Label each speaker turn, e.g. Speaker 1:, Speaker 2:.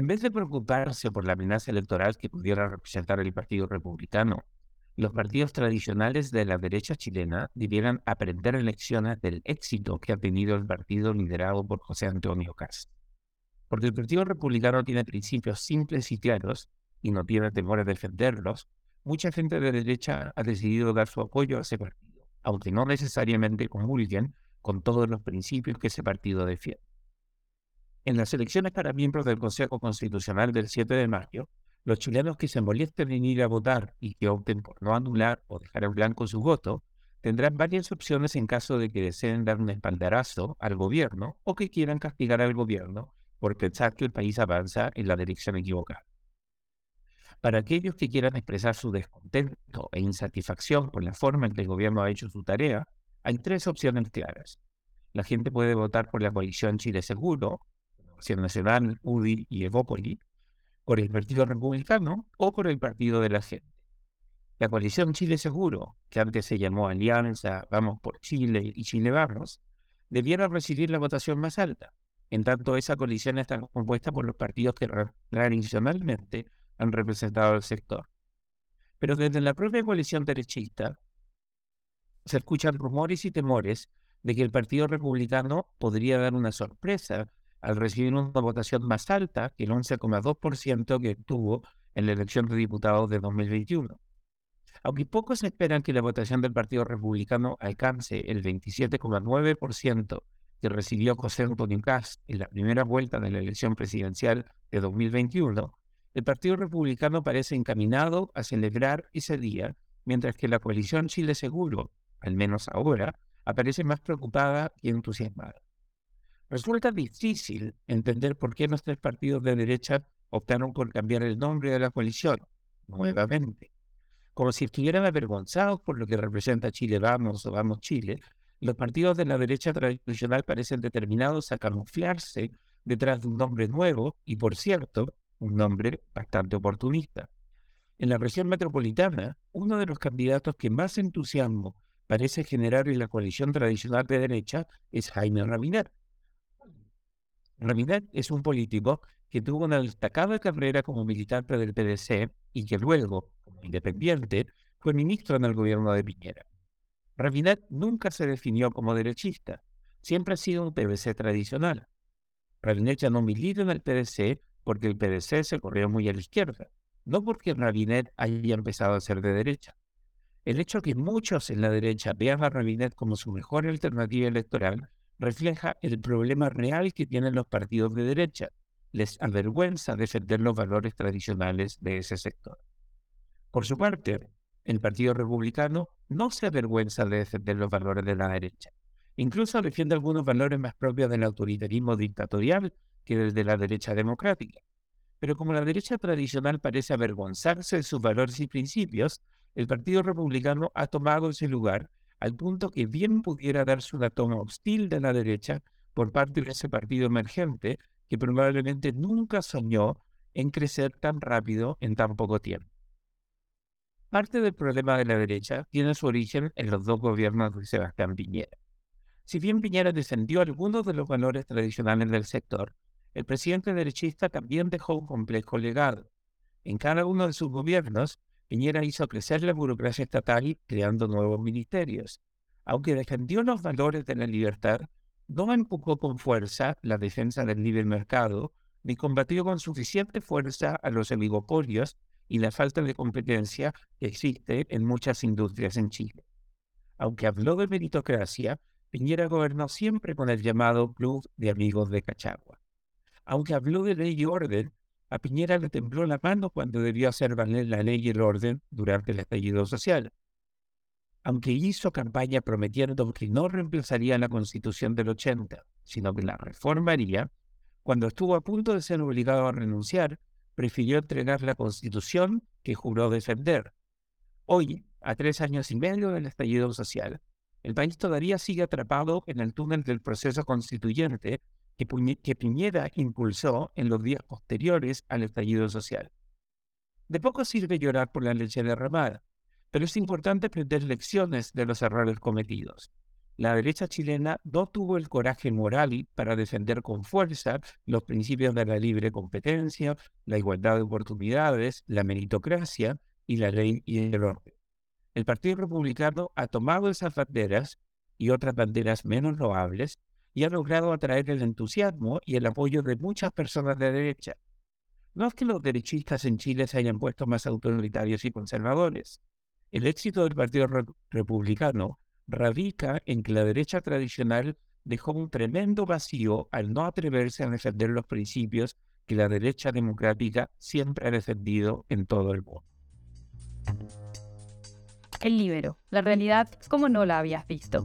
Speaker 1: En vez de preocuparse por la amenaza electoral que pudiera representar el Partido Republicano, los partidos tradicionales de la derecha chilena debieran aprender lecciones del éxito que ha tenido el partido liderado por José Antonio Cast. Porque el Partido Republicano tiene principios simples y claros y no tiene temor a defenderlos, mucha gente de derecha ha decidido dar su apoyo a ese partido, aunque no necesariamente comulguen con todos los principios que ese partido defiende. En las elecciones para miembros del Consejo Constitucional del 7 de mayo, los chilenos que se molesten en ir a votar y que opten por no anular o dejar en blanco su voto, tendrán varias opciones en caso de que deseen dar un espaldarazo al gobierno o que quieran castigar al gobierno por pensar que el país avanza en la dirección equivocada. Para aquellos que quieran expresar su descontento e insatisfacción con la forma en que el gobierno ha hecho su tarea, hay tres opciones claras. La gente puede votar por la coalición Chile Seguro, Acción Nacional, UDI y Evópoli, por el Partido Republicano o por el Partido de la Gente. La coalición Chile Seguro, que antes se llamó Alianza Vamos por Chile y Chile Vamos, debiera recibir la votación más alta, en tanto esa coalición está compuesta por los partidos que tradicionalmente han representado al sector. Pero desde la propia coalición derechista se escuchan rumores y temores de que el Partido Republicano podría dar una sorpresa al recibir una votación más alta que el 11,2% que tuvo en la elección de diputados de 2021. Aunque pocos esperan que la votación del Partido Republicano alcance el 27,9% que recibió José Antonio Cast en la primera vuelta de la elección presidencial de 2021, el Partido Republicano parece encaminado a celebrar ese día, mientras que la coalición Chile Seguro, al menos ahora, aparece más preocupada y entusiasmada. Resulta difícil entender por qué los tres partidos de derecha optaron por cambiar el nombre de la coalición, nuevamente. Como si estuvieran avergonzados por lo que representa Chile Vamos o Vamos Chile, los partidos de la derecha tradicional parecen determinados a camuflarse detrás de un nombre nuevo y, por cierto, un nombre bastante oportunista. En la región metropolitana, uno de los candidatos que más entusiasmo parece generar en la coalición tradicional de derecha es Jaime Rabinet, Rabinet es un político que tuvo una destacada carrera como militante del PDC y que luego, como independiente, fue ministro en el gobierno de Piñera. Rabinet nunca se definió como derechista, siempre ha sido un PDC tradicional. Rabinet ya no milita en el PDC porque el PDC se corrió muy a la izquierda, no porque Rabinet haya empezado a ser de derecha. El hecho de que muchos en la derecha vean a Rabinet como su mejor alternativa electoral refleja el problema real que tienen los partidos de derecha. Les avergüenza defender los valores tradicionales de ese sector. Por su parte, el Partido Republicano no se avergüenza de defender los valores de la derecha. Incluso defiende algunos valores más propios del autoritarismo dictatorial que desde la derecha democrática. Pero como la derecha tradicional parece avergonzarse de sus valores y principios, el Partido Republicano ha tomado ese lugar al punto que bien pudiera darse una toma hostil de la derecha por parte de ese partido emergente que probablemente nunca soñó en crecer tan rápido en tan poco tiempo. Parte del problema de la derecha tiene su origen en los dos gobiernos de Sebastián Piñera. Si bien Piñera defendió algunos de los valores tradicionales del sector, el presidente derechista también dejó un complejo legado. En cada uno de sus gobiernos, Piñera hizo crecer la burocracia estatal creando nuevos ministerios. Aunque defendió los valores de la libertad, no empujó con fuerza la defensa del libre mercado, ni combatió con suficiente fuerza a los oligopolios y la falta de competencia que existe en muchas industrias en Chile. Aunque habló de meritocracia, Piñera gobernó siempre con el llamado Club de Amigos de Cachagua. Aunque habló de ley y orden, a Piñera le tembló la mano cuando debió hacer valer la ley y el orden durante el estallido social. Aunque hizo campaña prometiendo que no reemplazaría la constitución del 80, sino que la reformaría, cuando estuvo a punto de ser obligado a renunciar, prefirió entregar la constitución que juró defender. Hoy, a tres años y medio del estallido social, el país todavía sigue atrapado en el túnel del proceso constituyente que, Piñera impulsó en los días posteriores al estallido social. De poco sirve llorar por la leche derramada, pero es importante aprender lecciones de los errores cometidos. la derecha chilena no tuvo el coraje moral para defender con fuerza los principios de la libre competencia, la igualdad de oportunidades, la meritocracia y la ley y el orden. El Partido Republicano ha tomado esas banderas y otras banderas menos loables y ha logrado atraer el entusiasmo y el apoyo de muchas personas de derecha. No es que los derechistas en Chile se hayan puesto más autoritarios y conservadores. El éxito del Partido Republicano radica en que la derecha tradicional dejó un tremendo vacío al no atreverse a defender los principios que la derecha democrática siempre ha defendido en todo el mundo.
Speaker 2: El libero, la realidad como no la habías visto.